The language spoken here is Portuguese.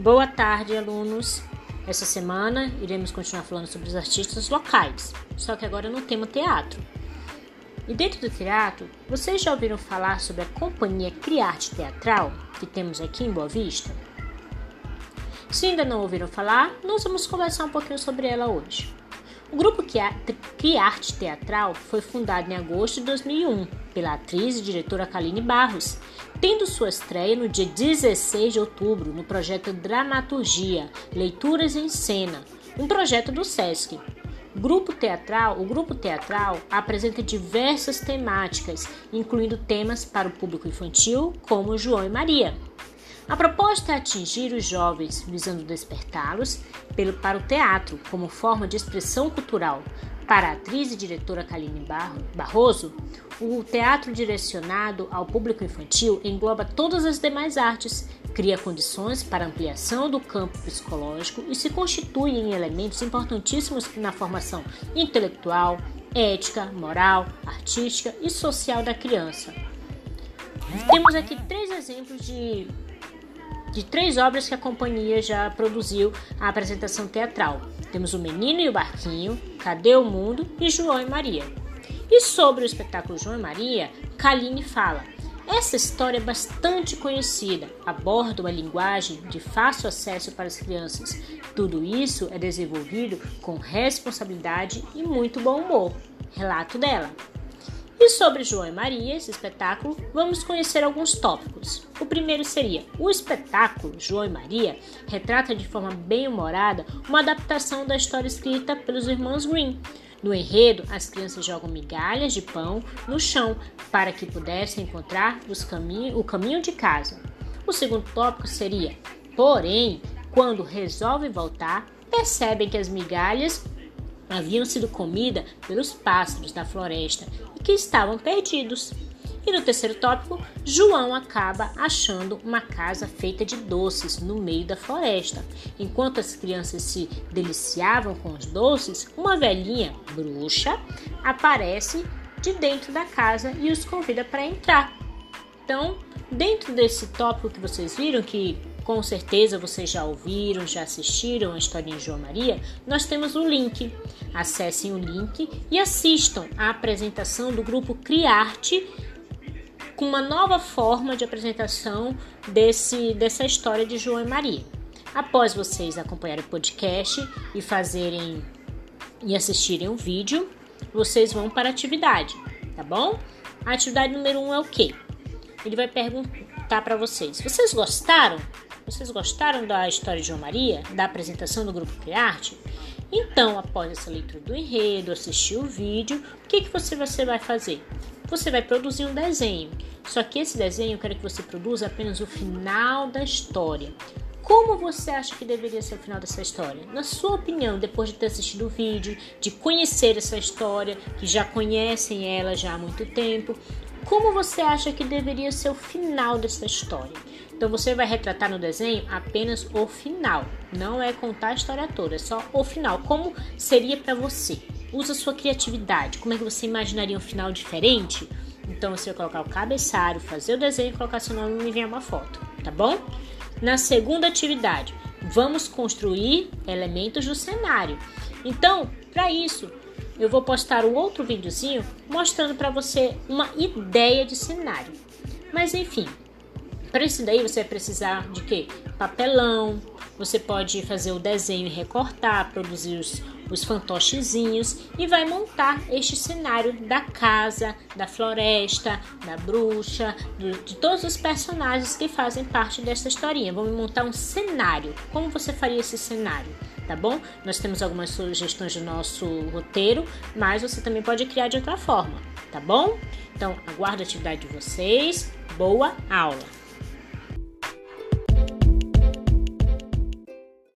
Boa tarde, alunos. Essa semana iremos continuar falando sobre os artistas locais, só que agora no tema teatro. E dentro do teatro, vocês já ouviram falar sobre a companhia Criarte Teatral que temos aqui em Boa Vista? Se ainda não ouviram falar, nós vamos conversar um pouquinho sobre ela hoje. O grupo Criarte Teatral foi fundado em agosto de 2001 pela atriz e diretora Kaline Barros, tendo sua estreia no dia 16 de outubro no projeto Dramaturgia Leituras em Cena, um projeto do SESC. Grupo teatral, o grupo teatral apresenta diversas temáticas, incluindo temas para o público infantil, como João e Maria. A proposta é atingir os jovens, visando despertá-los para o teatro como forma de expressão cultural. Para a atriz e diretora Kaline Barroso, o teatro direcionado ao público infantil engloba todas as demais artes, cria condições para ampliação do campo psicológico e se constitui em elementos importantíssimos na formação intelectual, ética, moral, artística e social da criança. Temos aqui três exemplos de de três obras que a companhia já produziu a apresentação teatral. Temos O Menino e o Barquinho, Cadê o Mundo e João e Maria. E sobre o espetáculo João e Maria, Kaline fala: essa história é bastante conhecida, aborda uma linguagem de fácil acesso para as crianças. Tudo isso é desenvolvido com responsabilidade e muito bom humor. Relato dela. E sobre João e Maria, esse espetáculo, vamos conhecer alguns tópicos. O primeiro seria: o espetáculo João e Maria retrata de forma bem humorada uma adaptação da história escrita pelos irmãos Green. No enredo, as crianças jogam migalhas de pão no chão para que pudessem encontrar o caminho de casa. O segundo tópico seria: porém, quando resolvem voltar, percebem que as migalhas haviam sido comidas pelos pássaros da floresta que estavam perdidos. E no terceiro tópico, João acaba achando uma casa feita de doces no meio da floresta. Enquanto as crianças se deliciavam com os doces, uma velhinha bruxa aparece de dentro da casa e os convida para entrar. Então, dentro desse tópico que vocês viram, que com certeza vocês já ouviram, já assistiram a história de João Maria, nós temos o link. Acessem o link e assistam a apresentação do grupo Criarte com uma nova forma de apresentação desse, dessa história de João e Maria. Após vocês acompanharem o podcast e fazerem e assistirem o vídeo, vocês vão para a atividade, tá bom? A atividade número 1 um é o quê? Ele vai perguntar para vocês: vocês gostaram? Vocês gostaram da história de João Maria, da apresentação do Grupo Criarte? Então, após essa leitura do enredo, assistir o vídeo, o que, que você, vai fazer? Você vai produzir um desenho. Só que esse desenho eu quero que você produza apenas o final da história. Como você acha que deveria ser o final dessa história? Na sua opinião, depois de ter assistido o vídeo, de conhecer essa história, que já conhecem ela já há muito tempo, como você acha que deveria ser o final dessa história? Então você vai retratar no desenho apenas o final, não é contar a história toda, é só o final. Como seria para você? Usa sua criatividade. Como é que você imaginaria um final diferente? Então você vai colocar o cabeçalho, fazer o desenho, colocar seu nome e enviar uma foto, tá bom? Na segunda atividade, vamos construir elementos do cenário. Então, para isso, eu vou postar um outro videozinho mostrando para você uma ideia de cenário. Mas enfim, para isso daí você vai precisar de quê? Papelão, você pode fazer o desenho e recortar, produzir os, os fantochezinhos e vai montar este cenário da casa, da floresta, da bruxa, do, de todos os personagens que fazem parte dessa historinha. Vamos montar um cenário. Como você faria esse cenário? tá bom? Nós temos algumas sugestões do nosso roteiro, mas você também pode criar de outra forma, tá bom? Então, aguardo a atividade de vocês. Boa aula!